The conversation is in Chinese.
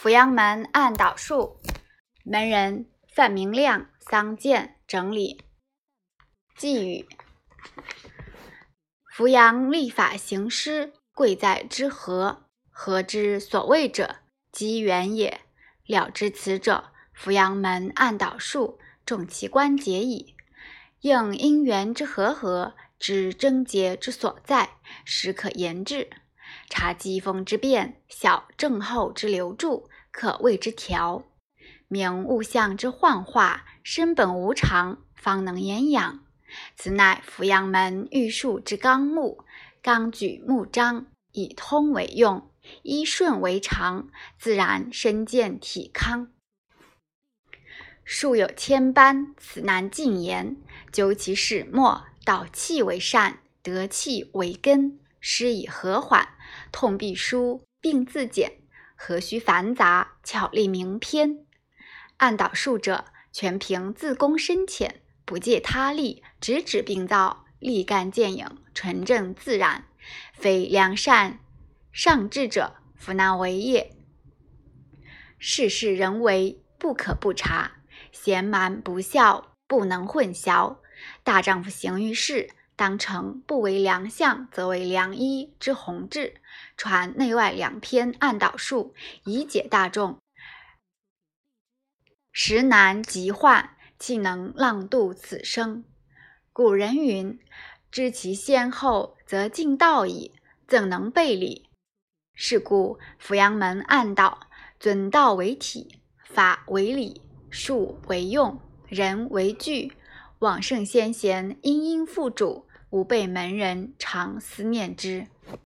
阜阳门按导数，门人范明亮、桑健整理。寄语：阜阳立法行师，贵在之和。和之所谓者，机缘也。了知此者，阜阳门按导数，重其关节矣。应因缘之和合，知症结之所在，时可言治。察机锋之变，晓症候之流注，可谓之调；明物象之幻化，身本无常，方能言养。此乃扶阳门玉术之纲目，纲举目张，以通为用，依顺为常，自然身健体康。术有千般，此难尽言。究其始末，导气为善，得气为根，施以和缓。痛必舒，病自减，何须繁杂？巧立名篇。按导数者，全凭自宫深浅，不借他力，直指病灶，立竿见影，纯正自然。非良善上智者，弗难为也。世事人为，不可不察；贤蛮不孝，不能混淆。大丈夫行于世。当成不为良相，则为良医之弘志，传内外两篇按导术，以解大众。时难急患，岂能浪度此生？古人云：“知其先后，则近道矣。”怎能背礼？是故阜阳门按导，尊道为体，法为理，术为用，人为具。往圣先贤，殷殷复主。吾辈门人常思念之。